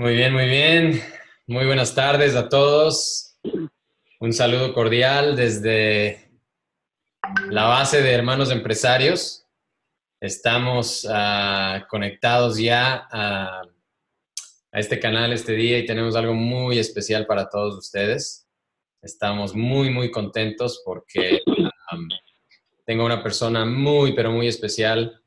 Muy bien, muy bien. Muy buenas tardes a todos. Un saludo cordial desde la base de Hermanos Empresarios. Estamos ah, conectados ya a, este canal este día y tenemos algo muy especial para todos ustedes. Estamos muy, muy contentos porque tengo una persona muy, pero muy especial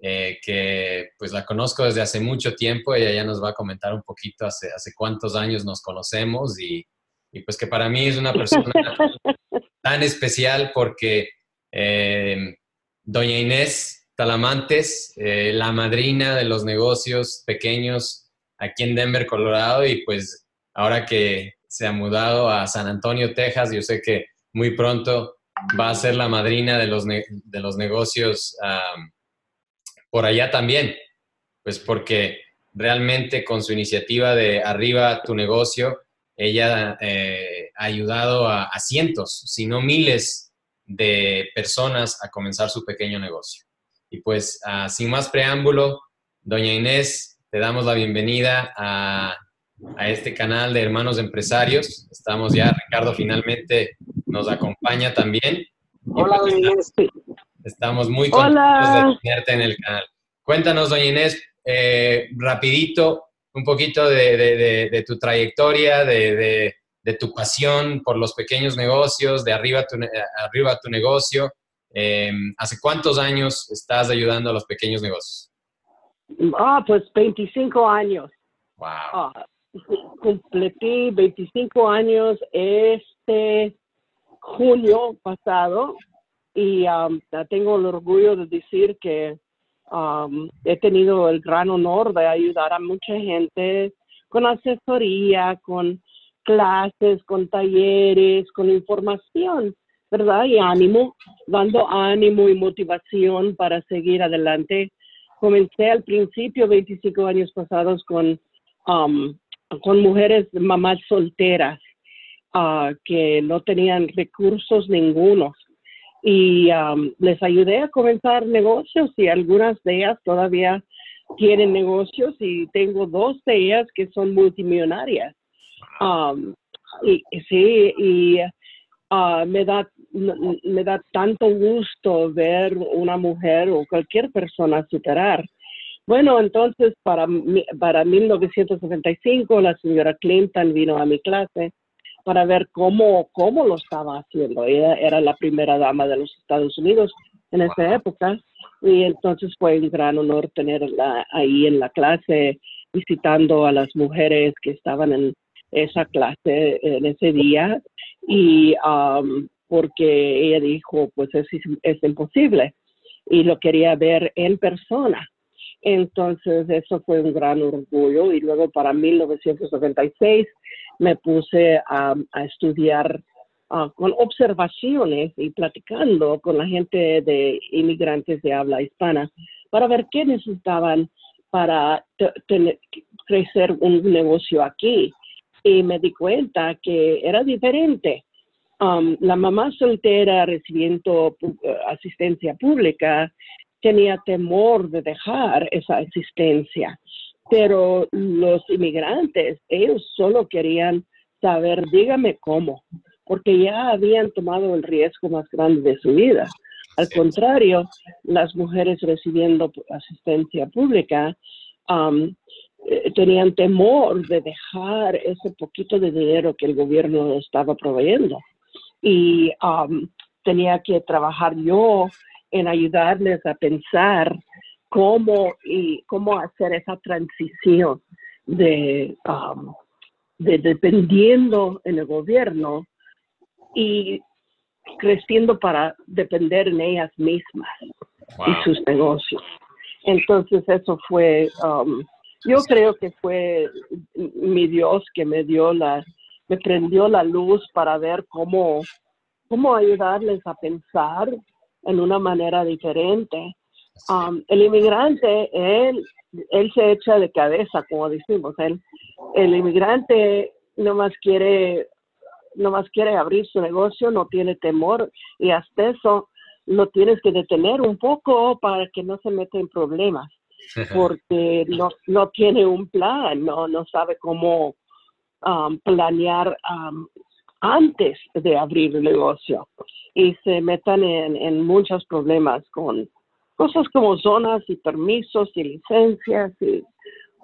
eh, que pues la conozco desde hace mucho tiempo. Ella ya nos va a comentar un poquito hace, hace cuántos años nos conocemos y, y pues que para mí es una persona tan especial porque eh, doña Inés Talamantes, eh, la madrina de los negocios pequeños aquí en Denver, Colorado, y pues ahora que se ha mudado a San Antonio, Texas, yo sé que muy pronto va a ser la madrina de los, de los negocios por allá también, pues porque realmente con su iniciativa de Arriba tu negocio, ella eh, ha ayudado a, cientos, si no miles de personas a comenzar su pequeño negocio. Y pues ah, sin más preámbulo, doña Inés, te damos la bienvenida a, este canal de Hermanos Empresarios. Estamos ya, Ricardo finalmente nos acompaña también. Hola, pues, Inés. Estamos muy contentos de tenerte en el canal. Cuéntanos, doña Inés, eh, rapidito, un poquito de, tu trayectoria, de, tu pasión por los pequeños negocios, de arriba tu, arriba tu negocio. Em, ¿Hace cuántos años estás ayudando a los pequeños negocios? Ah, pues 25 años. Wow. Completé 25 años este junio pasado y um, tengo el orgullo de decir que um, he tenido el gran honor de ayudar a mucha gente con asesoría, con clases, con talleres, con información, ¿verdad? Y ánimo, dando ánimo y motivación para seguir adelante. Comencé al principio, 25 años pasados, con, um, con mujeres, mamás solteras, uh, que no tenían recursos ningunos y um, les ayudé a comenzar negocios y algunas de ellas todavía tienen negocios y tengo dos de ellas que son multimillonarias. Um, y, sí, y uh, me, da, me da tanto gusto ver una mujer o cualquier persona superar. Bueno, entonces para, para 1995 la señora Clinton vino a mi clase para ver cómo, cómo lo estaba haciendo. Ella era la primera dama de los Estados Unidos en esa época y entonces fue un gran honor tenerla ahí en la clase visitando a las mujeres que estaban en esa clase en ese día y um, porque ella dijo pues es, es imposible y lo quería ver en persona. Entonces eso fue un gran orgullo y luego para 1996 me puse a, estudiar ah, con observaciones y platicando con la gente de inmigrantes de habla hispana para ver qué necesitaban para crecer un negocio aquí. Y me di cuenta que era diferente. Um, la mamá soltera recibiendo eh, asistencia pública tenía temor de dejar esa asistencia pero los inmigrantes, ellos solo querían saber, dígame cómo, porque ya habían tomado el riesgo más grande de su vida. Al contrario, las mujeres recibiendo asistencia pública um, eh, tenían temor de dejar ese poquito de dinero que el gobierno estaba proveyendo. Y um, tenía que trabajar yo en ayudarles a pensar cómo y cómo hacer esa transición de, um, de dependiendo en el gobierno y creciendo para depender en ellas mismas y sus negocios. Entonces eso fue, um, yo creo que fue mi Dios que me dio la, me prendió la luz para ver cómo, cómo ayudarles a pensar en una manera diferente Um, el inmigrante, él, él se echa de cabeza, como decimos, él, el inmigrante no más quiere, no más quiere abrir su negocio, no tiene temor y hasta eso lo tienes que detener un poco para que no se meta en problemas. porque no, no tiene un plan, no, no sabe cómo um, planear um, antes de abrir el negocio y se metan en, en muchos problemas con cosas como zonas y permisos y licencias y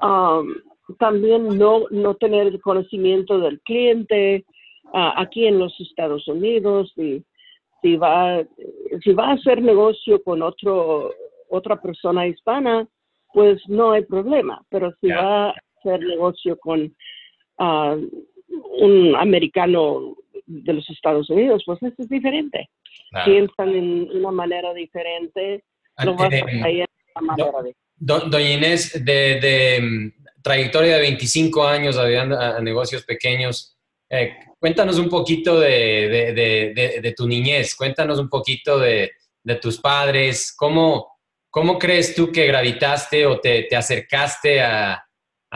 um, también no, no tener el conocimiento del cliente uh, aquí en los Estados Unidos y si va, si va a hacer negocio con otro, otra persona hispana, pues no hay problema, pero si va a hacer negocio con uh, un americano de los Estados Unidos, pues eso es diferente. Piensan en una manera diferente, no a de manera de... Doña Inés, de, mm, trayectoria de 25 años a, a negocios pequeños, eh, cuéntanos un poquito de, tu niñez, cuéntanos un poquito de, tus padres, ¿Cómo, ¿cómo crees tú que gravitaste o te, acercaste a,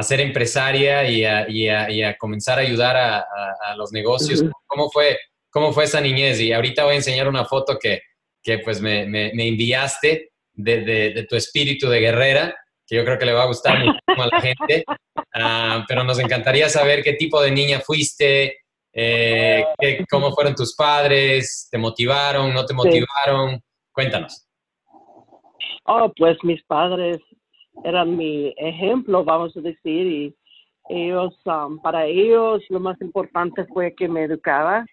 ser empresaria y a, comenzar a ayudar a, los negocios? ¿Cómo fue, ¿Cómo fue esa niñez? Y ahorita voy a enseñar una foto que, pues me, enviaste de, tu espíritu de guerrera, que yo creo que le va a gustar mucho a la gente. Ah, pero nos encantaría saber qué tipo de niña fuiste, eh, cómo fueron tus padres, te motivaron, no te motivaron. Cuéntanos. Oh, pues mis padres eran mi ejemplo, vamos a decir, y ellos, um, para ellos lo más importante fue que me educaba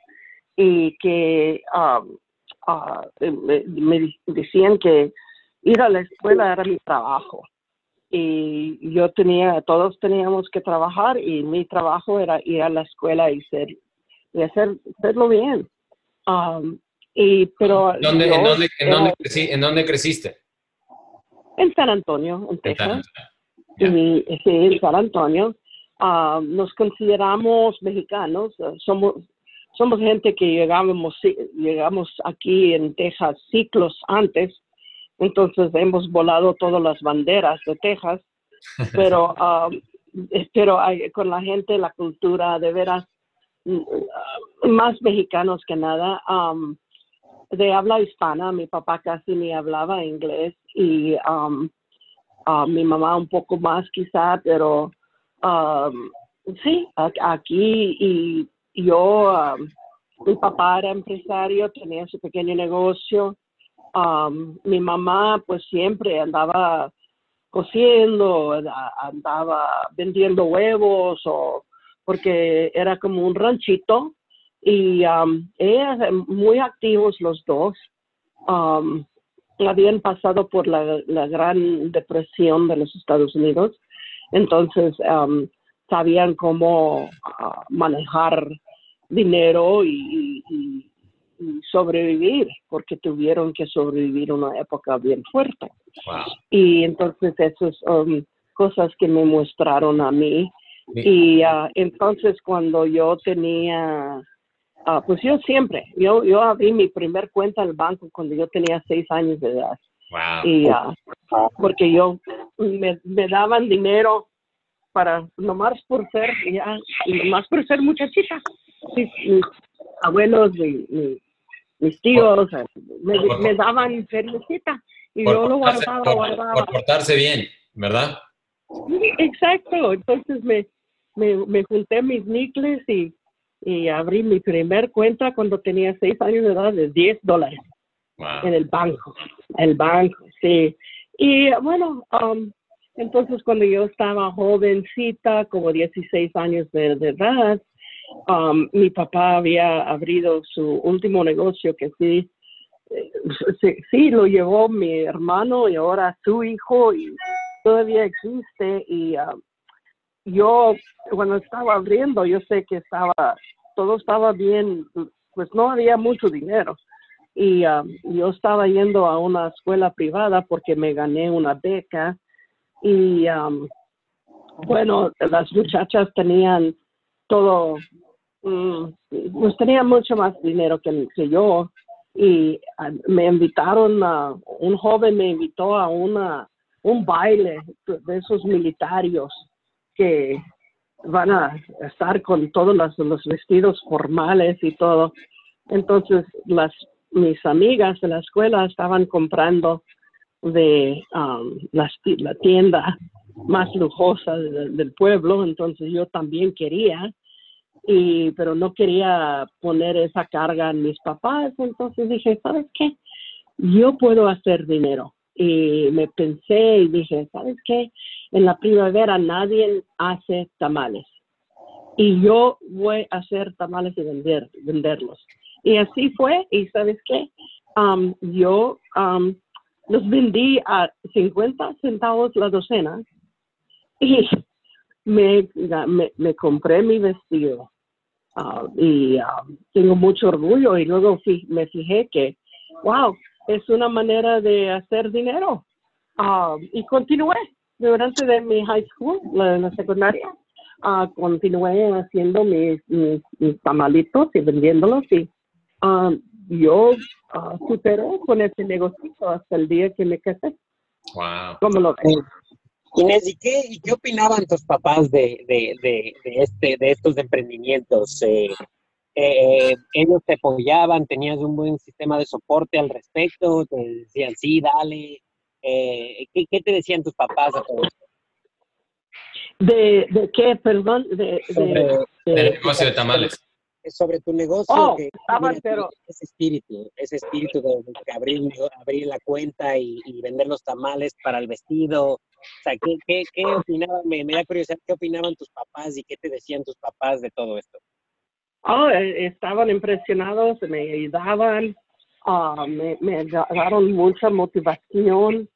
y que um, uh, me decían que ir a la escuela era mi trabajo y yo tenía, todos teníamos que trabajar y mi trabajo era ir a la escuela y ser, y hacer, hacerlo bien. Um, y, pero ¿Dónde, en, dónde, en, dónde creciste? En San Antonio, en Texas. sí, en San Antonio. Um, nos consideramos mexicanos, somos somos gente que llegamos, llegamos aquí en Texas ciclos antes entonces hemos volado todas las banderas de Texas, pero, um, pero con la gente, la cultura, de veras, mm, más mexicanos que nada, um, de habla hispana. Mi papá casi ni hablaba inglés y um, uh, mi mamá un poco más quizá, pero sí, aquí y yo, mi papá era empresario, tenía su pequeño negocio Um, mi mamá pues siempre andaba cociendo, andaba vendiendo huevos o porque era como un ranchito y um, muy activos los dos. Um, habían pasado por la, gran depresión de los Estados Unidos, entonces um, sabían cómo uh, manejar dinero y, sobrevivir, porque tuvieron que sobrevivir una época bien fuerte. Y entonces esas son um, cosas que me mostraron a mí. Y uh, entonces cuando yo tenía, uh, pues yo siempre, yo, yo abrí mi primer cuenta al banco cuando yo tenía seis años de edad. Y uh, porque yo me, me daban dinero para nomás por ser ya nomás por ser muchachita mis, abuelos mi, mis tíos me, daban feriecita y yo lo guardaba, guardaba. Por portarse bien, ¿verdad? exacto. Entonces me, me, junté mis nicles y, y abrí mi primer cuenta cuando tenía seis años de edad de 10 dólares en el banco. El banco, sí. Y bueno, um, entonces cuando yo estaba jovencita, como 16 años de edad, Um, mi papá había abrido su último negocio que sí, eh, sí, lo llevó mi hermano y ahora su hijo y todavía existe y um, yo cuando estaba abriendo yo sé que estaba todo estaba bien pues no había mucho dinero y um, yo estaba yendo a una escuela privada porque me gané una beca y bueno las muchachas tenían todo Mm, pues tenía mucho más dinero que, yo y ah, me invitaron a, un joven me invitó a una un baile de esos militarios que van a estar con todos los, los vestidos formales y todo. Entonces las mis amigas de la escuela estaban comprando de um, la, la, tienda más lujosa del pueblo, entonces yo también quería, y, pero no quería poner esa carga en mis papás, entonces dije, ¿sabes qué? Yo puedo hacer dinero. Y me pensé y dije, ¿sabes qué? En la primavera nadie hace tamales. Y yo voy a hacer tamales y vender, venderlos. Y así fue, y ¿sabes qué? Um, yo um, los vendí a 50 centavos la docena y me, me, compré mi vestido. Uh, y uh, tengo mucho orgullo y luego me fijé que, wow, es una manera de hacer dinero. Uh, y continué durante de mi high school, la, la secundaria, continué haciendo mis, mis, tamalitos y vendiéndolos y yo uh, superó con ese negocio hasta el día que me casé. Wow. ¿Cómo lo ves? Inés, ¿y qué, ¿y qué opinaban tus papás de, de, de, este, de estos emprendimientos? Eh, eh, ¿Ellos te apoyaban? ¿Tenías un buen sistema de soporte al respecto? ¿Te decían, sí, dale? Eh, ¿qué, ¿qué, te decían tus papás a todo esto? ¿De, de qué, perdón? De, de, del negocio de tamales sobre tu negocio, oh, que pero... ese espíritu, ese espíritu de, abrir, abrir la cuenta y, vender los tamales para el vestido. O sea, ¿qué, qué, qué opinaban? Me, da curiosidad, ¿qué opinaban tus papás y qué te decían tus papás de todo esto? Oh, eh, estaban impresionados, me ayudaban, ah, me, me, daron mucha motivación.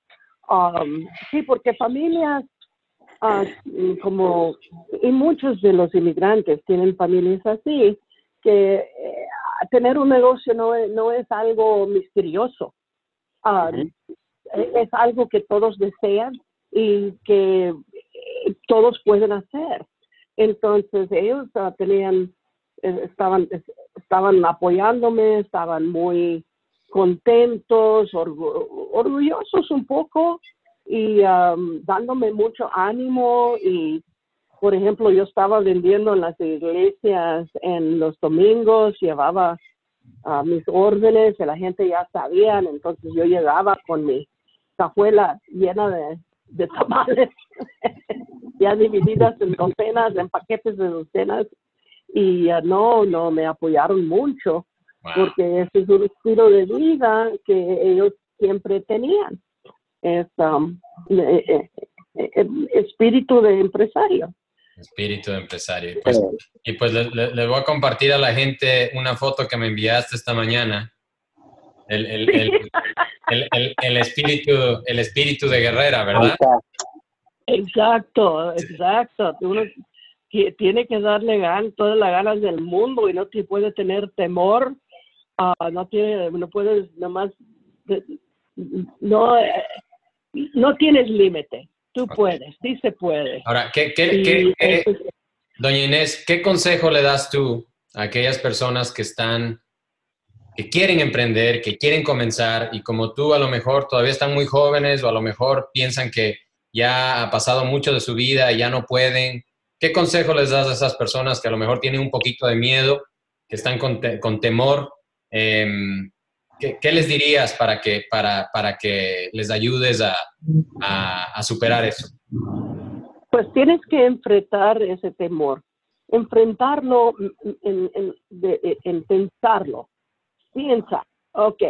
Um, sí, porque familias uh, como, y muchos de los inmigrantes tienen familias así, que eh, tener un negocio no es, no es algo misterioso. Ah, es algo que todos desean y que eh, todos pueden hacer. Entonces ellos uh, tenían, eh, estaban, estaban apoyándome, estaban muy contentos, orgullosos un poco y dándome mucho ánimo y por ejemplo, yo estaba vendiendo en las iglesias en los domingos, llevaba a mis órdenes y la gente ya sabía, entonces yo llegaba con mi cajuela llena de, de tamales, ya divididas en docenas, en paquetes de docenas, y no, no me apoyaron mucho, porque ese es un estilo de vida que ellos siempre tenían, es um, eh, eh, eh, espíritu de empresario. Espíritu de empresario. Y pues, y pues les, voy a compartir a la gente una foto que me enviaste esta mañana. El, el, el, el espíritu, el espíritu de guerrera, ¿verdad? Exacto, exacto. Uno tiene que darle gan, todas las ganas del mundo y no te puede tener temor. Uh, no tiene, no puedes nomás, no, eh, no tienes límite. Tú puedes, sí se puede. Ahora, ¿qué, qué, qué, doña Inés, ¿qué consejo le das tú a aquellas personas que están, que quieren emprender, que quieren comenzar y como tú a lo mejor todavía están muy jóvenes o a lo mejor piensan que ya ha pasado mucho de su vida y ya no pueden? ¿Qué consejo les das a esas personas que a lo mejor tienen un poquito de miedo, que están con, con temor? Eh, ¿Qué, les dirías para que, para, para que les ayudes a, a, superar eso? Pues tienes que enfrentar ese temor, enfrentarlo, en, en, pensarlo. Piensa, ok,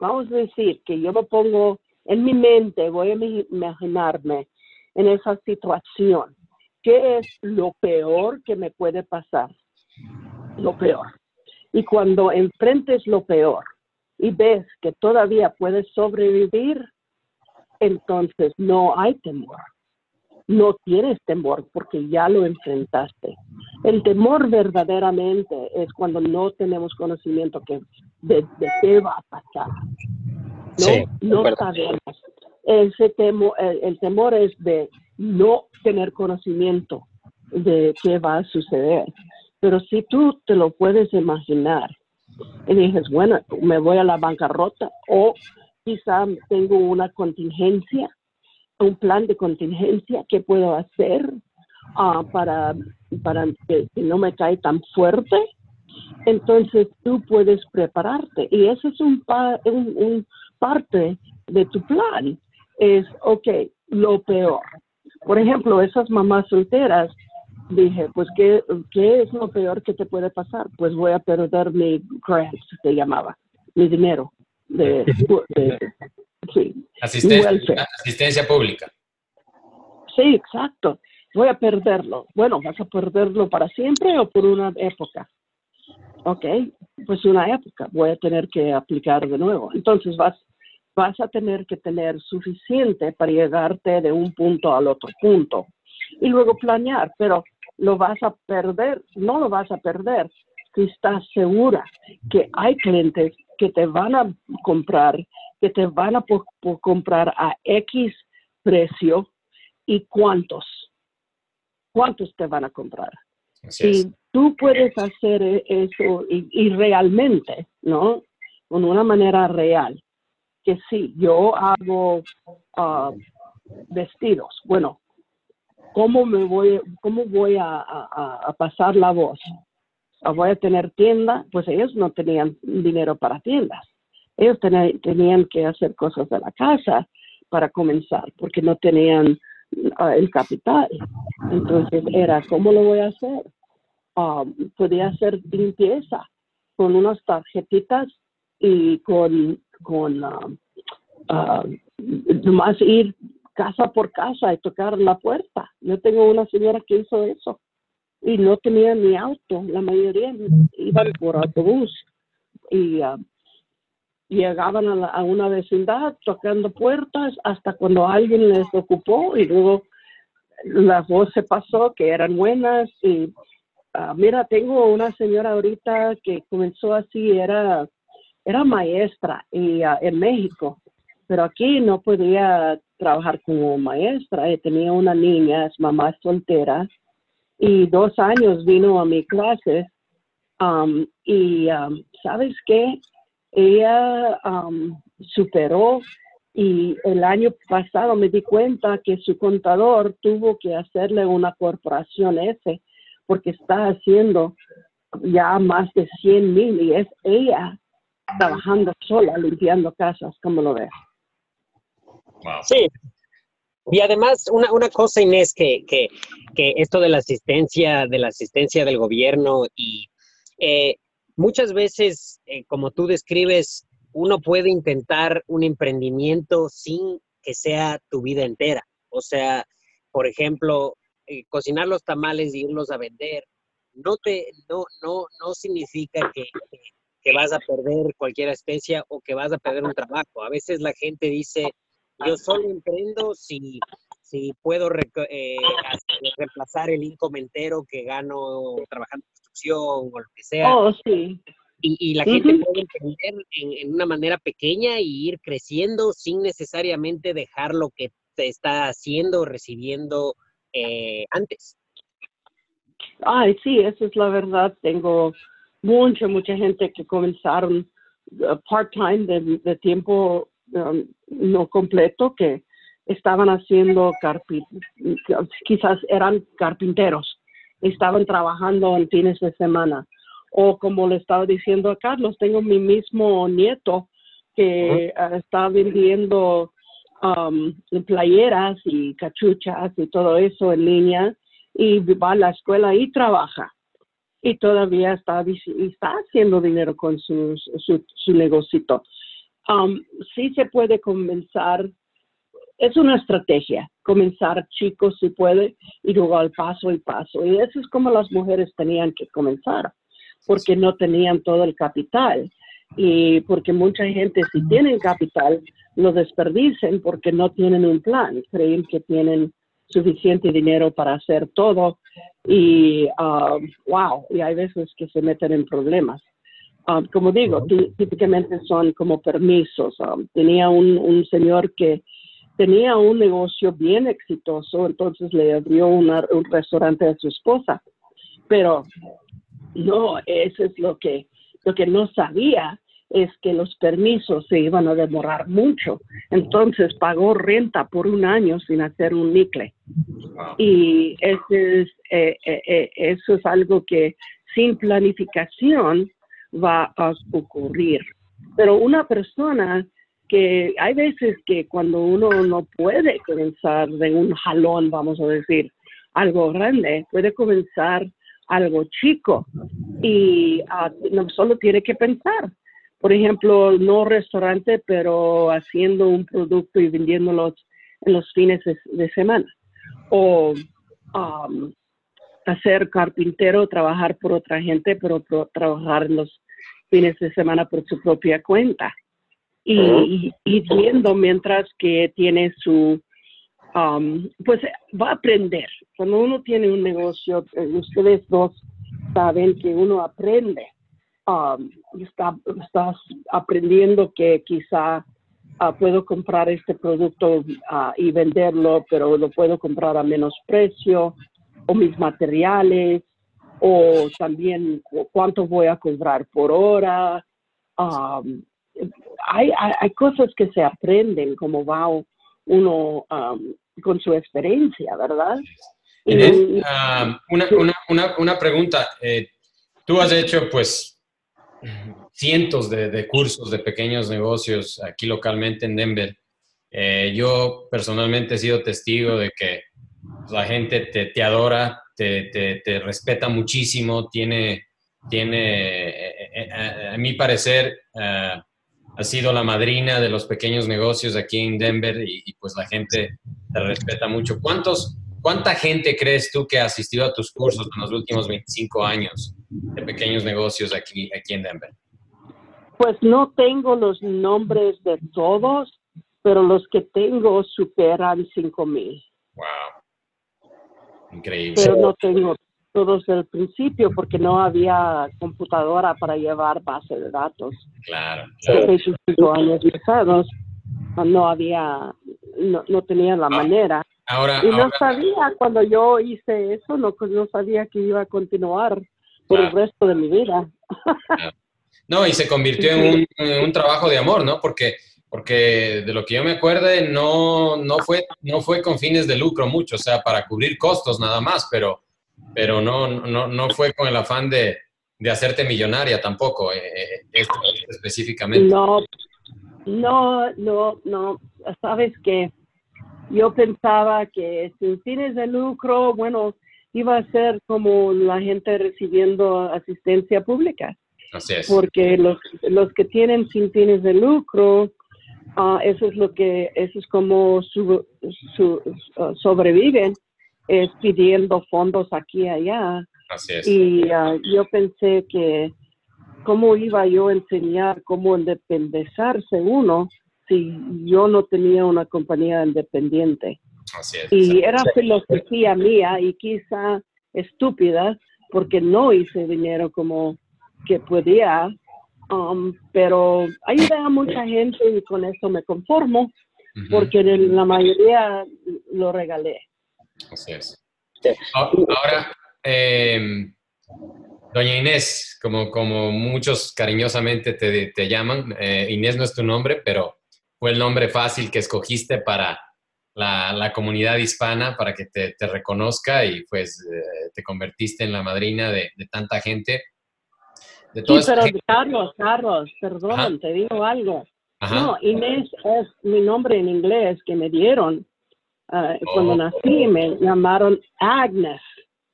vamos a decir que yo me pongo en mi mente, voy a imaginarme en esa situación. ¿Qué es lo peor que me puede pasar? Lo peor. Y cuando enfrentes lo peor, y ves que todavía puedes sobrevivir, entonces no hay temor. No tienes temor porque ya lo enfrentaste. El temor verdaderamente es cuando no tenemos conocimiento que de, qué va a pasar. No, no sabemos. Ese temo, el temor es de no tener conocimiento de qué va a suceder. Pero si tú te lo puedes imaginar, y dices, bueno, me voy a la bancarrota o quizá tengo una contingencia, un plan de contingencia que puedo hacer uh, para, para que, no me cae tan fuerte. Entonces tú puedes prepararte y eso es un, un, un parte de tu plan. es, ok, lo peor. Por ejemplo, esas mamás solteras, dije, pues, ¿qué, ¿qué es lo peor que te puede pasar? Pues voy a perder mi grant, se llamaba, mi dinero. De, sí, asistencia, asistencia pública. Sí, exacto. Voy a perderlo. Bueno, ¿vas a perderlo para siempre o por una época? Ok, pues una época. Voy a tener que aplicar de nuevo. Entonces vas, vas a tener que tener suficiente para llegarte de un punto al otro punto y luego planear, pero lo vas a perder, no lo vas a perder si estás segura que hay clientes que te van a comprar, que te van a comprar a X precio y cuántos, cuántos te van a comprar. y tú puedes hacer e-, eso y, realmente, ¿no? Con una manera real. Que sí, yo hago ah, vestidos. Bueno, ¿cómo me voy, cómo voy a, pasar la voz? Ah, ¿Voy a tener tienda? Pues ellos no tenían dinero para tiendas. Ellos tenían que hacer cosas de la casa para comenzar, porque no tenían ah, el capital. Entonces era, ¿cómo lo voy a hacer? Um, podía hacer limpieza con unas tarjetitas y con, con uh, ir casa por casa y tocar la puerta. Yo tengo una señora que hizo eso y no tenía ni auto, la mayoría iban por autobús y uh, llegaban a, a, una vecindad tocando puertas hasta cuando alguien les ocupó y luego la voz se pasó que eran buenas y Ah, mira, tengo una señora ahorita que comenzó así, era, era maestra ah, en México, pero aquí no podía trabajar como maestra. y tenía una niña, es mamá soltera, y dos años vino a mi clase. Um, y um, sabes qué? Ella um, superó y el año pasado me di cuenta que su contador tuvo que hacerle una corporación ese porque está haciendo ya más de 100 mil y es ella trabajando sola, limpiando casas, como lo ves? Sí. Y además, una, una cosa, Inés, que, que, que, esto de la asistencia, de la asistencia del gobierno y eh, muchas veces, eh, como tú describes, uno puede intentar un emprendimiento sin que sea tu vida entera. O sea, por ejemplo, eh, cocinar los tamales y irlos a vender, no, te, no, no, no significa que, que, vas a perder cualquier especie o que vas a perder un trabajo. A veces la gente dice, yo solo emprendo si, si puedo eh, reemplazar el income entero que gano trabajando en construcción o lo que sea. Oh, sí. Y, y, la gente puede emprender en, en, una manera pequeña y ir creciendo sin necesariamente dejar lo que te está haciendo, recibiendo eh, antes. Ay, sí, eso es la verdad. Tengo mucha, mucha gente que comenzaron uh, part-time de, tiempo um, no completo que estaban haciendo quizás eran carpinteros, estaban trabajando en fines de semana. O como le estaba diciendo a Carlos, tengo mi mismo nieto que uh, está vendiendo um, playeras y cachuchas y todo eso en línea y va a la escuela y trabaja. Y todavía está, está haciendo dinero con su, su, su negocito. Um, sí se puede comenzar, es una estrategia, comenzar chicos si puede y luego al paso y paso. Y eso es como las mujeres tenían que comenzar, porque no tenían todo el capital y porque mucha gente si tienen capital lo desperdicen porque no tienen un plan, creen que tienen suficiente dinero para hacer todo y wow, um, y hay veces que se meten en problemas. Um, como digo, típicamente son como permisos. Um, tenía un, un, señor que tenía un negocio bien exitoso, entonces le abrió un restaurante a su esposa, pero no, eso es lo que, lo que no sabía es que los permisos se iban a demorar mucho. Entonces pagó renta por un año sin hacer un nicle. Y ese es, eh, eh, eh, eso es algo que sin planificación va a ocurrir. Pero una persona que hay veces que cuando uno no puede comenzar de un jalón, vamos a decir, algo grande, puede comenzar algo chico y ah, no solo tiene que pensar. Por ejemplo, no restaurante, pero haciendo un producto y vendiéndolo en los fines de, semana. O um, hacer carpintero, trabajar por otra gente, pero trabajar en los fines de semana por su propia cuenta. Y, viendo mientras que tiene su, um, pues va a aprender. Cuando uno tiene un negocio, eh, ustedes dos saben que uno aprende. Um, está, estás aprendiendo que quizá uh, puedo comprar este producto uh, y venderlo, pero lo puedo comprar a menos precio, o mis materiales, o también cuánto voy a cobrar por hora. Um, hay, hay, cosas que se aprenden como va uno um, con su experiencia, ¿verdad? Um, una, una, una, una, pregunta. Eh, tú has hecho, pues, cientos de, de, cursos de pequeños negocios aquí localmente en Denver. Eh, yo personalmente he sido testigo de que la gente te, te adora, te, te, te, respeta muchísimo, tiene, tiene eh, a, mi parecer, ha sido la madrina de los pequeños negocios aquí en Denver y, pues la gente te respeta mucho. ¿Cuántos, ¿Cuánta gente crees tú que ha asistido a tus cursos en los últimos 25 años de pequeños negocios aquí, aquí en Denver? Pues no tengo los nombres de todos, pero los que tengo superan 5 mil. Wow. Increíble. Pero no tengo todos el principio porque no había computadora para llevar base de datos. Claro. cinco años pasados no había, no, no tenía la manera. Ahora, y no sabía, cuando yo hice eso, no, no sabía que iba a continuar por el resto de mi vida. No, y se convirtió en un, en un, trabajo de amor, ¿no? Porque, porque de lo que yo me acuerde, no, no, fue, no fue con fines de lucro mucho, o sea, para cubrir costos nada más, pero pero no, no, no fue con el afán de, de hacerte millonaria tampoco, eh, eh específicamente. No, no, no, no. Sabes que yo pensaba que sin fines de lucro, bueno, iba a ser como la gente recibiendo asistencia pública. Así es. Porque los, los que tienen sin fines de lucro, uh, eso es lo que, eso es como su, su, uh, sobreviven es pidiendo fondos aquí y allá. Así es. Y ah, yo pensé que cómo iba yo a enseñar cómo independizarse uno si yo no tenía una compañía independiente. Así es. Y era filosofía mía y quizá estúpida porque no hice dinero como que podía, um, pero ayudé a mucha gente y con eso me conformo porque la mayoría lo regalé. Así es. Ahora, em, doña Inés, como, como muchos cariñosamente te, te llaman, eh, Inés no es tu nombre, pero fue el nombre fácil que escogiste para la, la comunidad hispana, para que te, te reconozca y pues eh, te convertiste en la madrina de, de tanta gente. De sí, pero Carlos, Carlos, perdón, te digo algo. No, Inés es mi nombre en inglés que me dieron Ah, cuando oh. nací me llamaron Agnes.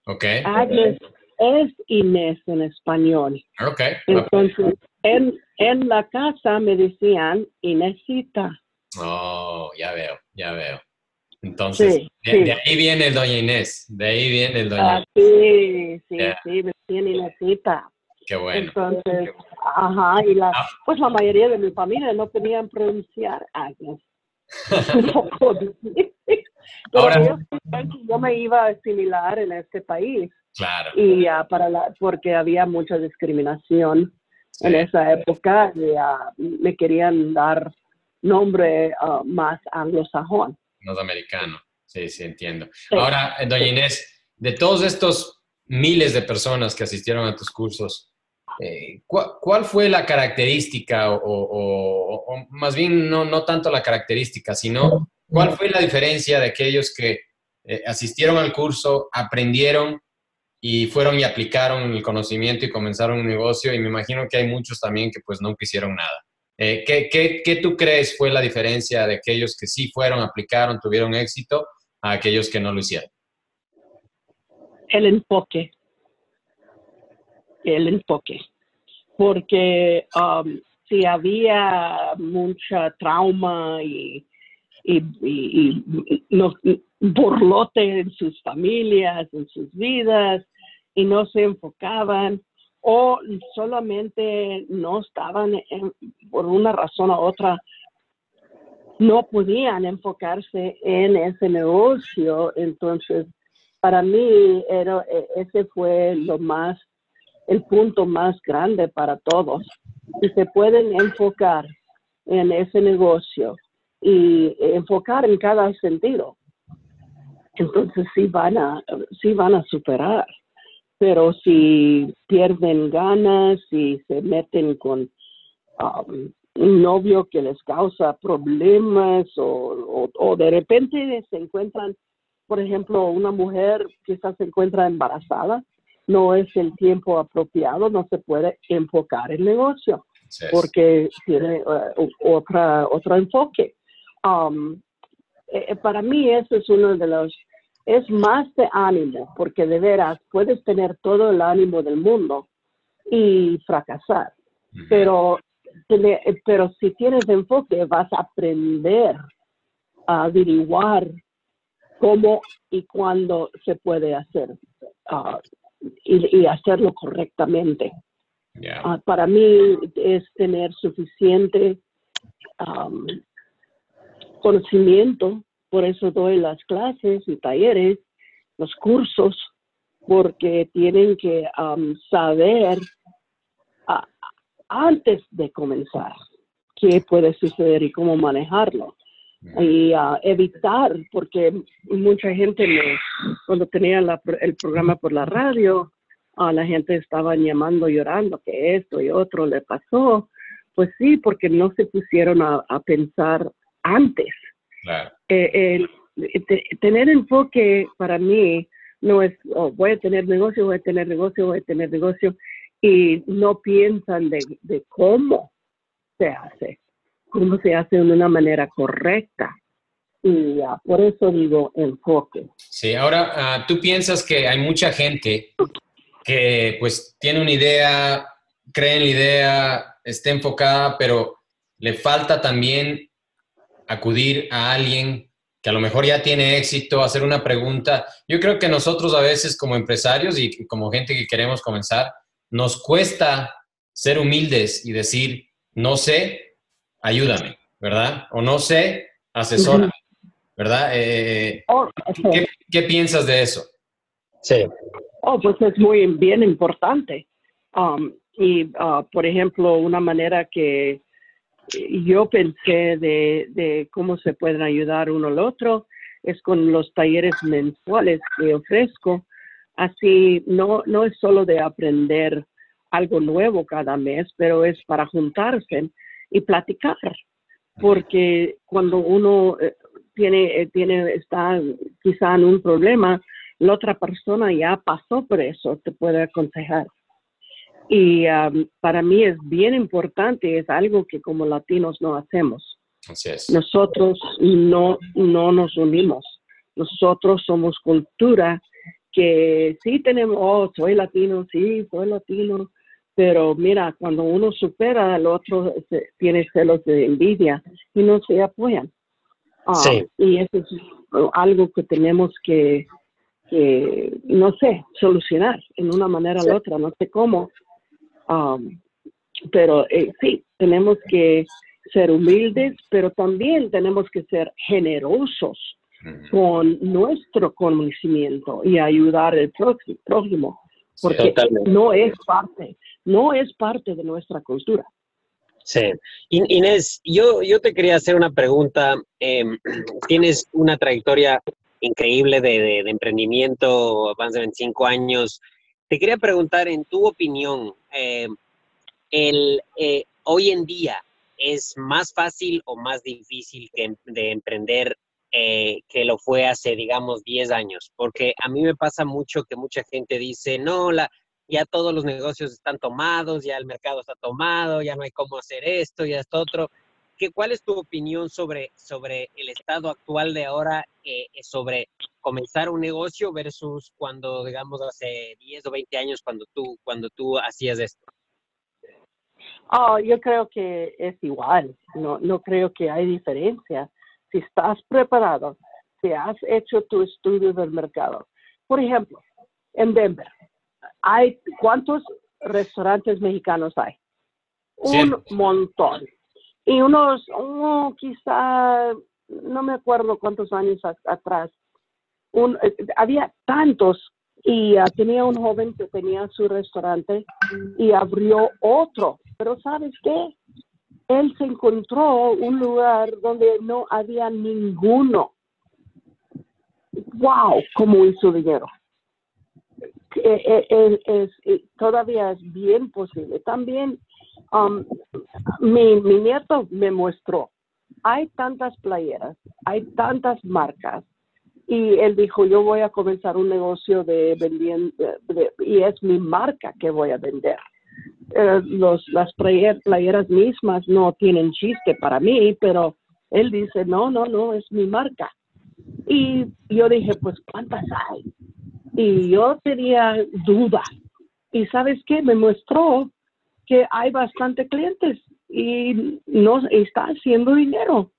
Okay. Agnes es Inés en español. Okay. Entonces, en, en la casa me decían Inésita. Oh, ya veo, ya veo. Entonces, de, ahí viene el doña Inés, de ahí viene el doña ah, Sí, sí, sí, me decían Inésita. Qué bueno. Entonces, ajá, y la, ah. pues la mayoría de mi familia no podían pronunciar Agnes. Ahora, yo, me iba a asimilar en este país. Claro. Y para la, porque había mucha discriminación en esa época y me querían dar nombre uh, más anglosajón. Norteamericano, sí, sí, entiendo. Ahora, eh, doña Inés, de todos estos miles de personas que asistieron a tus cursos, eh, ¿cuál, fue la característica o, o, más bien no, no tanto la característica, sino ¿Cuál fue la diferencia de aquellos que eh, asistieron al curso, aprendieron y fueron y aplicaron el conocimiento y comenzaron un negocio? Y me imagino que hay muchos también que pues no hicieron nada. Eh, ¿qué, qué, qué tú crees fue la diferencia de aquellos que sí fueron, aplicaron, tuvieron éxito, a aquellos que no lo hicieron? El enfoque. El enfoque. Porque um, si había mucha trauma y, y, burlote en sus familias, en sus vidas, y no se enfocaban o solamente no estaban por una razón u otra no podían enfocarse en ese negocio entonces para mí era, ese fue lo más el punto más grande para todos. Y se pueden enfocar en ese negocio y enfocar en cada sentido. Entonces sí van a sí van a superar. Pero si pierden ganas y se meten con um, un novio que les causa problemas o, o, de repente se encuentran, por ejemplo, una mujer quizás se encuentra embarazada, no es el tiempo apropiado, no se puede enfocar el negocio porque tiene uh, otra, otro enfoque. Um, eh, para mí eso es uno de los es más de ánimo, porque de veras puedes tener todo el ánimo del mundo y fracasar. Pero, pero si tienes enfoque, vas a aprender a averiguar cómo y cuándo se puede hacer ah, y, hacerlo correctamente. Ah, para mí es tener suficiente conocimiento por eso doy las clases y talleres, los cursos, porque tienen que saber antes de comenzar qué puede suceder y cómo manejarlo. Y uh, evitar, porque mucha gente cuando tenía el programa por la radio, a la gente estaba llamando llorando que esto y otro le pasó. Pues sí, porque no se pusieron a pensar antes. Eh, tener enfoque para mí no es, oh, voy a tener negocio, voy a tener negocio, voy a tener negocio, y no piensan de, cómo se hace, cómo se hace de una manera correcta. Y por eso digo enfoque. Sí, ahora ah, tú piensas que hay mucha gente que pues tiene una idea, cree en la idea, está enfocada, pero le falta también acudir a alguien que a lo mejor ya tiene éxito, hacer una pregunta. Yo creo que nosotros a veces como empresarios y como gente que queremos comenzar, nos cuesta ser humildes y decir, no sé, ayúdame, ¿verdad? O no sé, asesórame, ¿verdad? Eh, oh, ¿qué, piensas de eso? Sí. Oh, pues es muy bien importante. Um, y, uh, por ejemplo, una manera que yo pensé de, cómo se pueden ayudar uno al otro es con los talleres mensuales que ofrezco. Así no, no es solo de aprender algo nuevo cada mes, pero es para juntarse y platicar. Porque cuando uno eh, tiene, eh, tiene, está quizá en un problema, la otra persona ya pasó por eso, te puede aconsejar. Y para mí es bien importante, es algo que como latinos no hacemos. Nosotros no, no nos unimos. Nosotros somos cultura que sí tenemos, oh, soy latino, sí, soy latino, pero mira, cuando uno supera al otro, tiene celos de envidia y no se apoyan. Ah, y eso es algo que tenemos que, no sé, solucionar en una manera u otra, no sé cómo, Um, pero eh, sí, tenemos que ser humildes, pero también tenemos que ser generosos con nuestro conocimiento y ayudar al prójimo, porque no es parte, no es parte de nuestra cultura. Sí. Inés, yo, yo te quería hacer una pregunta. Em, tienes una trayectoria increíble de, emprendimiento, más de 25 años. Te quería preguntar, en tu opinión, eh, el, eh, hoy en día es más fácil o más difícil em, de emprender eh, que lo fue hace, digamos, 10 años? Porque a mí me pasa mucho que mucha gente dice, no, la, ya todos los negocios están tomados, ya el mercado está tomado, ya no hay cómo hacer esto, ya esto otro. ¿Qué, ¿Cuál es tu opinión sobre, sobre el estado actual de ahora, eh, sobre comenzar un negocio versus cuando, digamos, hace 10 o 20 años cuando tú, cuando tú hacías esto? Oh, yo creo que es igual, no, no creo que hay diferencia. Si estás preparado, si has hecho tu estudio del mercado. Por ejemplo, en Denver, hay ¿cuántos restaurantes mexicanos hay? Un montón. Y unos, oh, quizá, no me acuerdo cuántos años atrás, un, eh, había tantos y uh, tenía un joven que tenía su restaurante y abrió otro. Pero ¿sabes qué? Él se encontró un lugar donde no había ninguno. ¡Wow! ¿Cómo hizo dinero? Eh, eh, es, todavía es bien posible. También um, mi, mi nieto me mostró, hay tantas playeras, hay tantas marcas, y él dijo, yo voy a comenzar un negocio de vendiendo, y es mi marca que voy a vender. Eh, los, las playeras mismas no tienen chiste para mí, pero él dice, no, no, no, es mi marca. Y yo dije, pues, ¿cuántas hay? Y yo tenía duda. Y sabes qué, me mostró que hay bastante clientes y no está haciendo dinero.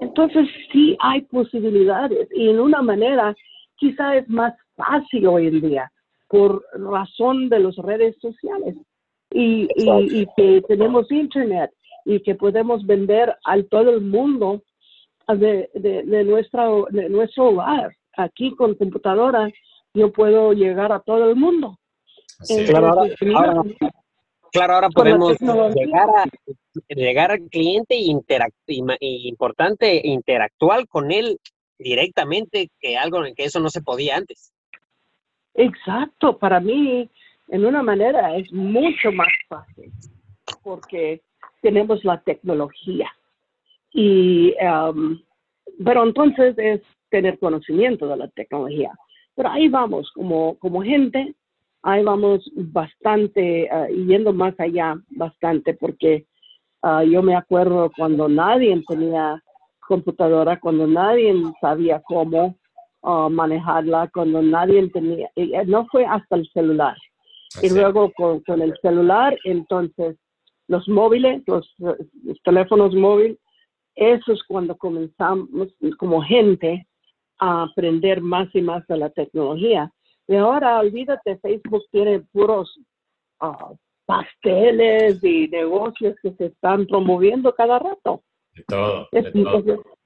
Entonces sí hay posibilidades y en una manera quizá es más fácil hoy en día por razón de las redes sociales y, y, que tenemos internet y que podemos vender a todo el mundo de, de, nuestra, de nuestro hogar. Aquí con computadora yo puedo llegar a todo el mundo. Claro, ahora podemos llegar, a, llegar al cliente y, importante interactuar con él directamente, que algo en que eso no se podía antes. Exacto, para mí, en una manera, es mucho más fácil, porque tenemos la tecnología. Y, um, pero entonces es tener conocimiento de la tecnología. Pero ahí vamos, como, como gente, ahí vamos bastante, uh, yendo más allá bastante, porque uh, yo me acuerdo cuando nadie tenía computadora, cuando nadie sabía cómo uh, manejarla, cuando nadie tenía, no fue hasta el celular. Y luego con, con, el celular, entonces los móviles, los, los teléfonos móviles, eso es cuando comenzamos como gente a aprender más y más de la tecnología y ahora, olvídate, Facebook tiene puros ah, pasteles y negocios que se están promoviendo cada rato. De todo.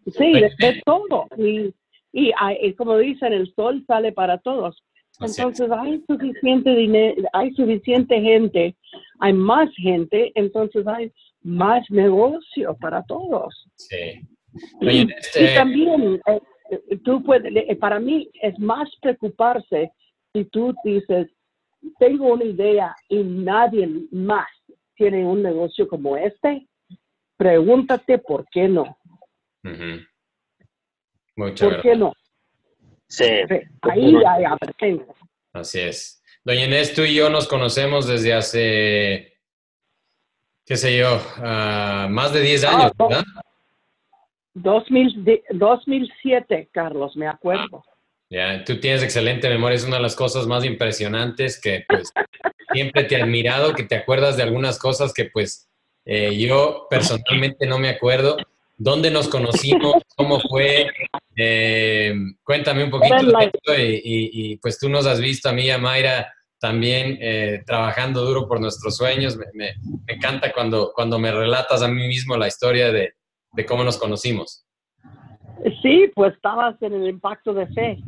sí, de, todo. Y, y, como dicen, el sol sale para todos. entonces hay suficiente dinero, hay suficiente gente, hay más gente, entonces hay más negocio para todos. Sí. y, este también, eh, tú puedes, eh, para mí es más preocuparse si tú dices, tengo una idea y nadie más tiene un negocio como este, pregúntate por qué no. ¿Por qué no? Sí. Ahí hay apertura. Así es. Doña Inés, tú y yo nos conocemos desde hace, qué sé yo, ah, más de 10 años, ah, ¿verdad? 2007, Carlos, me acuerdo. Ya, tú tienes excelente memoria, es una de las cosas más impresionantes que pues siempre te he admirado, que te acuerdas de algunas cosas que pues eh, yo personalmente no me acuerdo. ¿Dónde nos conocimos? ¿Cómo fue? Eh, cuéntame un poquito y, y, pues tú nos has visto a mí y a Mayra también eh, trabajando duro por nuestros sueños. Me, me, encanta cuando, cuando me relatas a mí mismo la historia de, de cómo nos conocimos. Sí, pues estabas en el impacto de fe.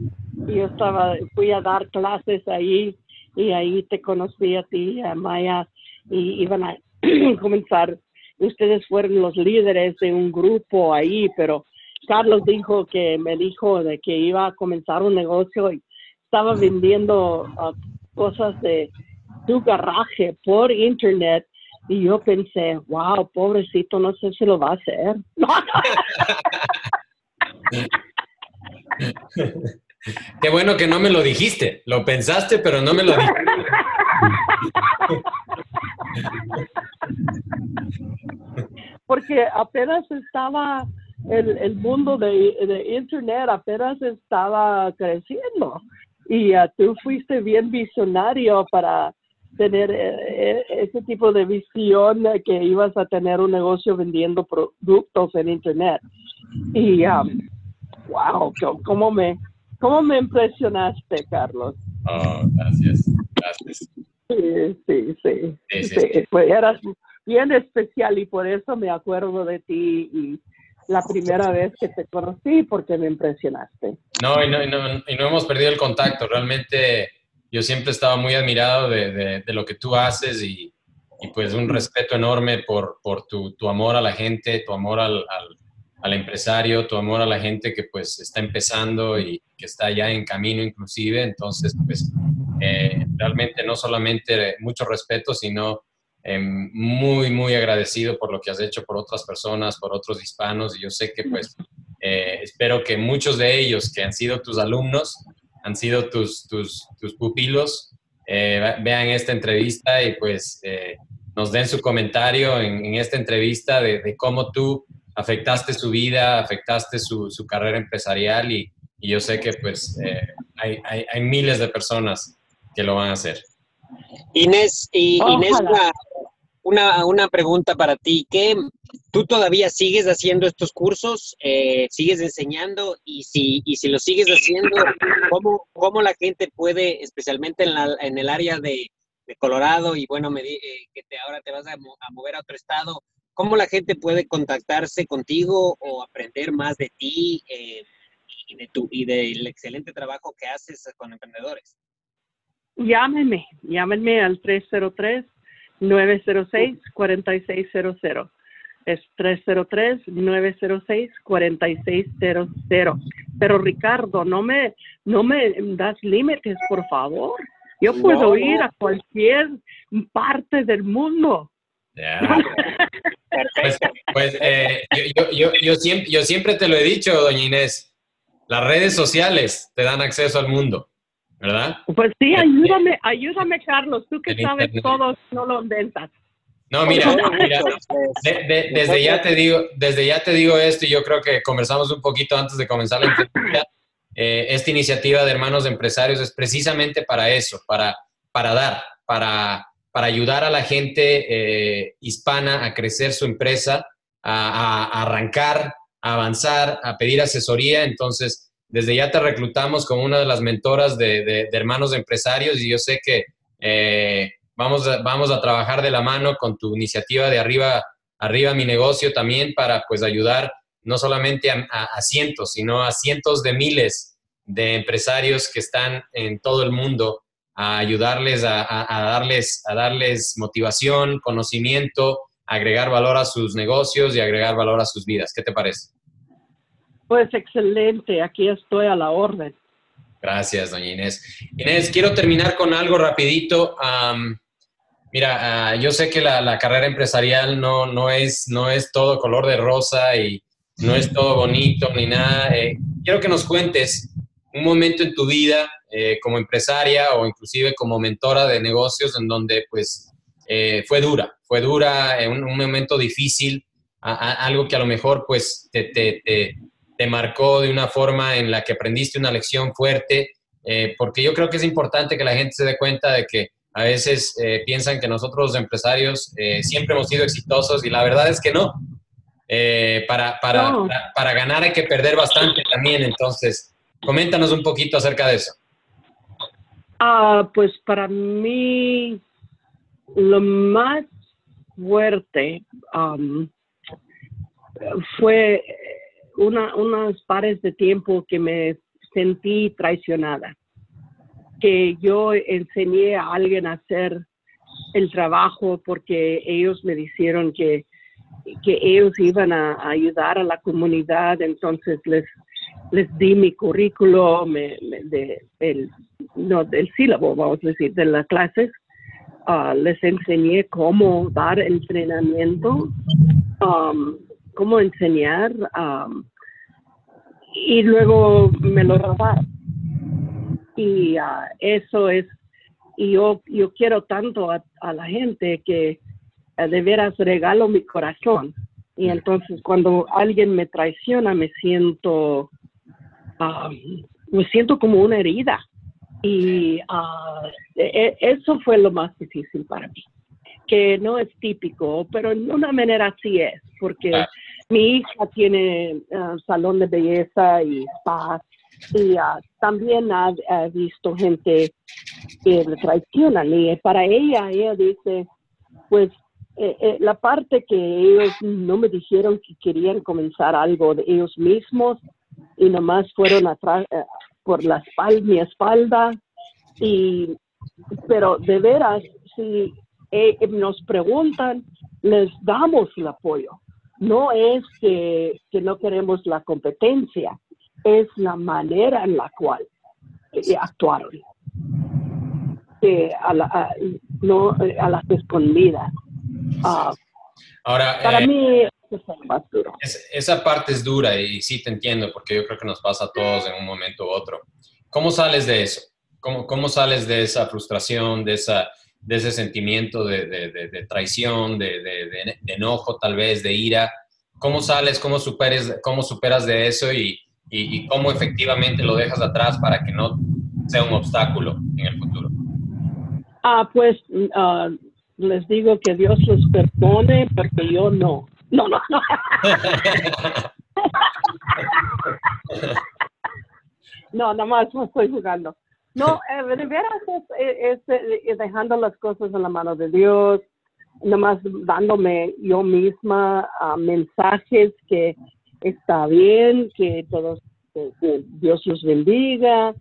Yo estaba, fui a dar clases ahí y ahí te conocí a ti, a Maya, y iban a comenzar. Ustedes fueron los líderes de un grupo ahí, pero Carlos dijo que me dijo de que iba a comenzar un negocio y estaba vendiendo uh, cosas de su garaje por internet y yo pensé, wow, pobrecito, no sé si lo va a hacer. Qué bueno que no me lo dijiste. Lo pensaste, pero no me lo dijiste. Porque apenas estaba el, el mundo de, de, Internet, apenas estaba creciendo. Y uh, tú fuiste bien visionario para tener eh, ese tipo de visión que ibas a tener un negocio vendiendo productos en Internet. Y, um, wow, ¿cómo me, cómo me impresionaste, Carlos? Oh, gracias, gracias. Sí, sí, sí. sí, Pues eras bien especial y por eso me acuerdo de ti y la primera vez que te conocí porque me impresionaste. No, y no, y no, y no hemos perdido el contacto. Realmente yo siempre estaba muy admirado de, de, lo que tú haces y, pues un respeto enorme por, por tu, tu, amor a la gente, tu amor al, al, al, empresario, tu amor a la gente que pues está empezando y que está ya en camino inclusive. Entonces, pues eh, realmente no solamente mucho respeto, sino eh, muy, muy agradecido por lo que has hecho por otras personas, por otros hispanos. Y yo sé que pues eh, espero que muchos de ellos que han sido tus alumnos, han sido tus, tus, tus pupilos, eh, vean esta entrevista y pues eh, nos den su comentario en, en esta entrevista de, de, cómo tú afectaste su vida, afectaste su, su carrera empresarial y, y, yo sé que pues eh, hay, hay, hay, miles de personas que lo van a hacer. Inés, y, Inés una, una, pregunta para ti. ¿Qué, ¿Tú todavía sigues haciendo estos cursos? Eh, ¿Sigues enseñando? Y si, y si lo sigues haciendo, ¿cómo, cómo la gente puede, especialmente en, la, en el área de, Colorado, y bueno, me, eh, que te, ahora te vas a, a, mover a otro estado, ¿cómo la gente puede contactarse contigo o aprender más de ti eh, y, de tu, y del excelente trabajo que haces con emprendedores? Llámenme, llámenme al 303 906-4600. Es 303-906-4600. Pero Ricardo, no me, no me das límites, por favor. Yo puedo no. ir a cualquier parte del mundo. Yeah. pues, pues eh, yo, yo, yo, siempre, yo siempre te lo he dicho, doña Inés, las redes sociales te dan acceso al mundo. ¿Verdad? Pues sí, ayúdame, ayúdame, Carlos, tú que sabes todo, no lo inventas. No, mira, mira de, de, desde ya te digo, desde ya te digo esto y yo creo que conversamos un poquito antes de comenzar la entrevista. Eh, esta iniciativa de hermanos de empresarios es precisamente para eso, para, para dar, para, para ayudar a la gente eh, hispana a crecer su empresa, a, a, arrancar, a avanzar, a pedir asesoría. Entonces, desde ya te reclutamos como una de las mentoras de, hermanos de empresarios y yo sé que eh, vamos, a, vamos a trabajar de la mano con tu iniciativa de arriba, arriba mi negocio también para pues ayudar no solamente a, a, a cientos, sino a cientos de miles de empresarios que están en todo el mundo a ayudarles a, a, darles, a darles motivación, conocimiento, agregar valor a sus negocios y agregar valor a sus vidas. ¿Qué te parece? Pues excelente, aquí estoy a la orden. Gracias, doña Inés. Inés, quiero terminar con algo rapidito. Mira, uh, yo sé que la, carrera empresarial no, no, es, no es todo color de rosa y no es todo bonito ni nada. Eh, quiero que nos cuentes un momento en tu vida eh, como empresaria o inclusive como mentora de negocios en donde pues eh, fue dura, fue dura, un, un momento difícil, algo que a lo mejor pues te te marcó de una forma en la que aprendiste una lección fuerte, eh, porque yo creo que es importante que la gente se dé cuenta de que a veces eh, piensan que nosotros los empresarios eh, siempre hemos sido exitosos y la verdad es que no. Para, para, no. para, para, ganar hay que perder bastante también, entonces coméntanos un poquito acerca de eso. Uh, pues para mí lo más fuerte um, fue una, unos pares de tiempo que me sentí traicionada, que yo enseñé a alguien a hacer el trabajo porque ellos me dijeron que, que ellos iban a, ayudar a la comunidad, entonces les, les di mi currículo me, de, el, no, del sílabo, vamos a decir, de las clases. Uh, les enseñé cómo dar entrenamiento um, cómo enseñar um, y luego me lo robaron. Y uh, eso es y yo, yo quiero tanto a, la gente que eh, de veras regalo mi corazón. Y entonces cuando alguien me traiciona me siento, ah, me siento como una herida. Y uh, eso fue lo más difícil para mí, que no es típico, pero en una manera sí es, porque mi hija tiene uh, salón de belleza y spa y uh, también ha, visto gente que le traicionan y para ella, ella dice, pues eh, eh, la parte que ellos no me dijeron que querían comenzar algo de ellos mismos y nomás fueron atrás eh, por la espalda, mi espalda y pero de veras si nos preguntan les damos el apoyo no es que, no queremos la competencia, es la manera en la cual eh, actuaron. a, la, a, no, a la escondida. Ah, Ahora, para eh, mí es esa parte es dura y sí te entiendo porque yo creo que nos pasa a todos en un momento u otro. ¿Cómo sales de eso? ¿Cómo, cómo sales de esa frustración, de esa de ese sentimiento de, traición, de, enojo tal vez, de ira. ¿Cómo sales, cómo, superes, cómo superas de eso y, cómo efectivamente lo dejas atrás para que no sea un obstáculo en el futuro? Ah, pues ah, les digo que Dios los perdone, porque yo no. No, no, no. no, nada más no estoy jugando. No, eh, de veras es, eh, dejando las cosas en la mano de Dios, nomás dándome yo misma ah, mensajes que está bien, que todos, Dios los bendiga,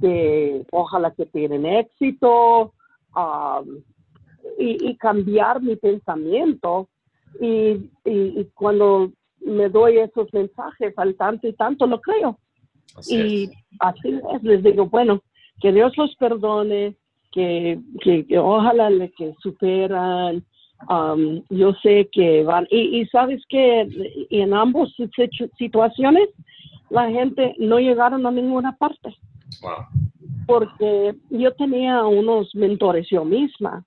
que ojalá que tengan éxito, y, cambiar mi pensamiento. Y, y, cuando me doy esos mensajes al tanto y tanto, lo creo. y así es, les digo, bueno, que Dios los perdone, que, que, ojalá le que superan. Um, yo sé que van, y, sabes que en ambas situaciones la gente no llegaron a ninguna parte. Porque yo tenía unos mentores yo misma,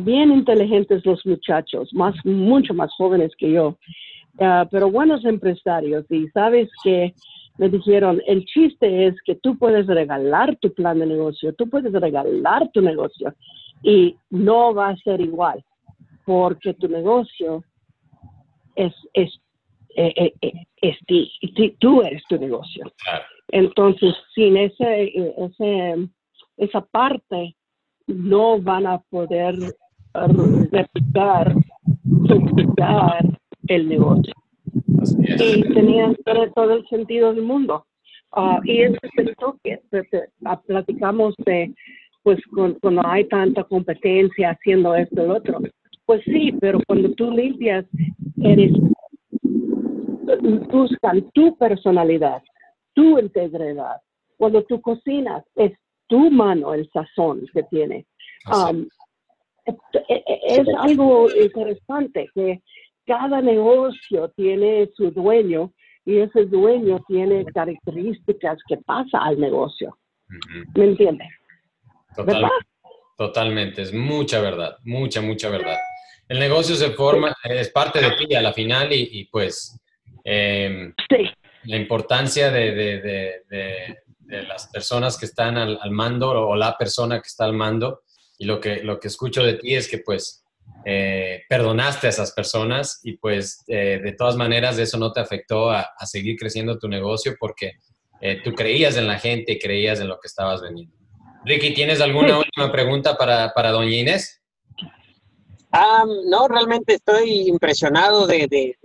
bien inteligentes los muchachos, más, mucho más jóvenes que yo, uh, pero buenos empresarios. Y sabes que me dijeron, el chiste es que tú puedes regalar tu plan de negocio, tú puedes regalar tu negocio y no va a ser igual, porque tu negocio es, es, eh, eh, eh, es, ti, tú eres tu negocio. Entonces, sin ese, ese, esa parte, no van a poder replicar, el negocio y tenían todo, el sentido del mundo. Ah, y ese es el toque. Ah, platicamos de, pues, cuando hay tanta competencia haciendo esto y lo otro. Pues sí, pero cuando tú limpias, eres, buscan tu personalidad, tu integridad. Cuando tú cocinas, es tu mano el sazón que tiene. Um, es, es, algo interesante que cada negocio tiene su dueño y ese dueño tiene características que pasa al negocio. ¿Me entiendes? Totalmente, es mucha verdad, mucha, mucha verdad. El negocio se forma, es parte de ti a la final y, pues em, la importancia de, las personas que están al, al, mando o la persona que está al mando y lo que, lo que escucho de ti es que pues eh, perdonaste a esas personas y pues eh, de todas maneras eso no te afectó a, seguir creciendo tu negocio porque eh, tú creías en la gente y creías en lo que estabas vendiendo. Ricky, ¿tienes alguna última pregunta para, para doña Inés? no, realmente estoy impresionado de, de,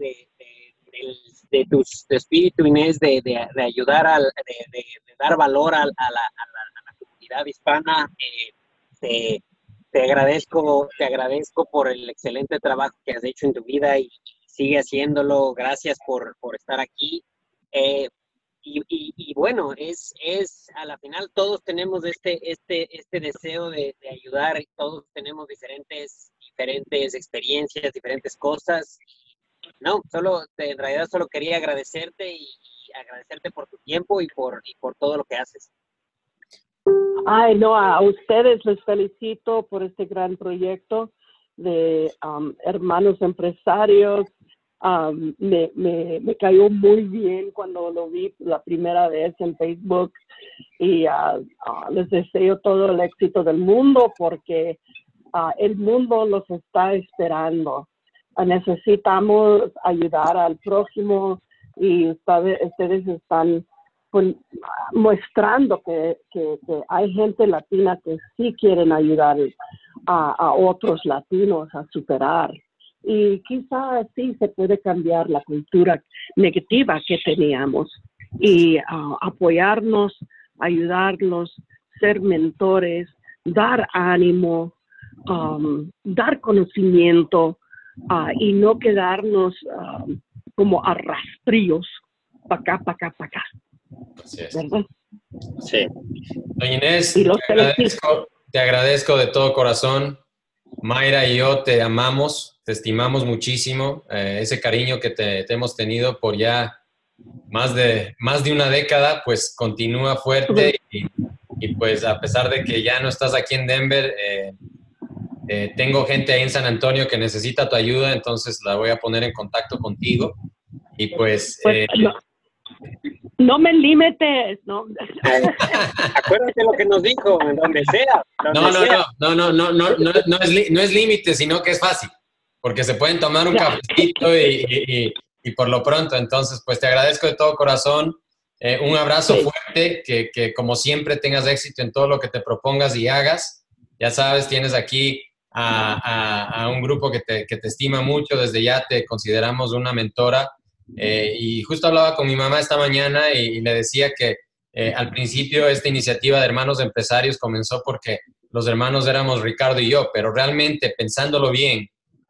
de, tu, espíritu, Inés, de, ayudar, al, de, dar valor a, la, a, la, comunidad hispana. Eh, te agradezco, te agradezco por el excelente trabajo que has hecho en tu vida y sigue haciéndolo. Gracias por, estar aquí. Eh, y, bueno, es, es a la final todos tenemos este, este, este deseo de, ayudar, todos tenemos diferentes, diferentes experiencias, diferentes cosas. No, solo, en realidad solo quería agradecerte y, agradecerte por tu tiempo y por, y por todo lo que haces. Ay, no, a ustedes les felicito por este gran proyecto de um, hermanos empresarios. Um, me, me, me, cayó muy bien cuando lo vi la primera vez en Facebook y uh, uh, les deseo todo el éxito del mundo porque uh, el mundo los está esperando. necesitamos ayudar al próximo y ustedes, ustedes están mostrando que, que, hay gente latina que sí quieren ayudar a, otros latinos a superar. Y quizás así se puede cambiar la cultura negativa que teníamos y uh, apoyarnos, ayudarlos, ser mentores, dar ánimo, um, dar conocimiento uh, y no quedarnos um, como arrastríos para acá, para acá, para acá. Así es. Sí. Doña Inés, te agradezco, de todo corazón. Mayra y yo te amamos, te estimamos muchísimo. Eh, ese cariño que te, hemos tenido por ya más de, más de una década, pues continúa fuerte y, pues a pesar de que ya no estás aquí en Denver, eh, eh, tengo gente ahí en San Antonio que necesita tu ayuda, entonces la voy a poner en contacto contigo. Y pues... pues no no me límites, ¿no? Acuérdate lo que nos dijo, en donde sea. Donde no, no, no, no, no, no, no, no, es, no es límite, sino que es fácil, porque se pueden tomar un cafecito y, por lo pronto. Entonces, pues te agradezco de todo corazón. Eh, un abrazo fuerte, que, como siempre tengas éxito en todo lo que te propongas y hagas. Ya sabes, tienes aquí a, a, un grupo que te, que te, estima mucho, desde ya te consideramos una mentora eh, y justo hablaba con mi mamá esta mañana y, le decía que eh, al principio esta iniciativa de hermanos empresarios comenzó porque los hermanos éramos Ricardo y yo, pero realmente pensándolo bien,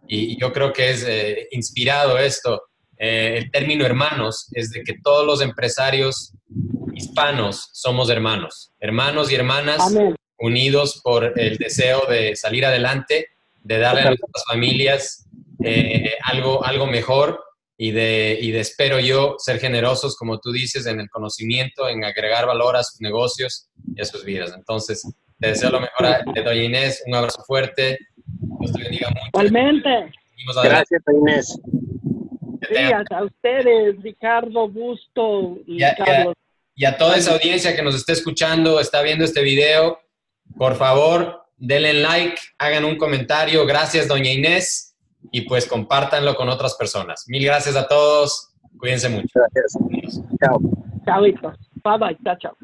y, yo creo que es eh, inspirado esto, el término hermanos es de que todos los empresarios hispanos somos hermanos, hermanos y hermanas unidos por el deseo de salir adelante, de darle a nuestras familias algo, algo mejor y de, y de, espero yo, ser generosos, como tú dices, en el conocimiento, en agregar valor a sus negocios y a sus vidas. Entonces, te deseo lo mejor a doña Inés, un abrazo fuerte, Dios te bendiga mucho. Igualmente. Gracias, Inés. Gracias a ustedes, Ricardo, Busto y, Carlos. y a toda esa audiencia que nos está escuchando, está viendo este video, por favor, denle like, hagan un comentario. Gracias, doña Inés y pues compártanlo con otras personas. Mil gracias a todos. Cuídense mucho. Gracias. Chao. Chao, Bye bye. Chao, chao.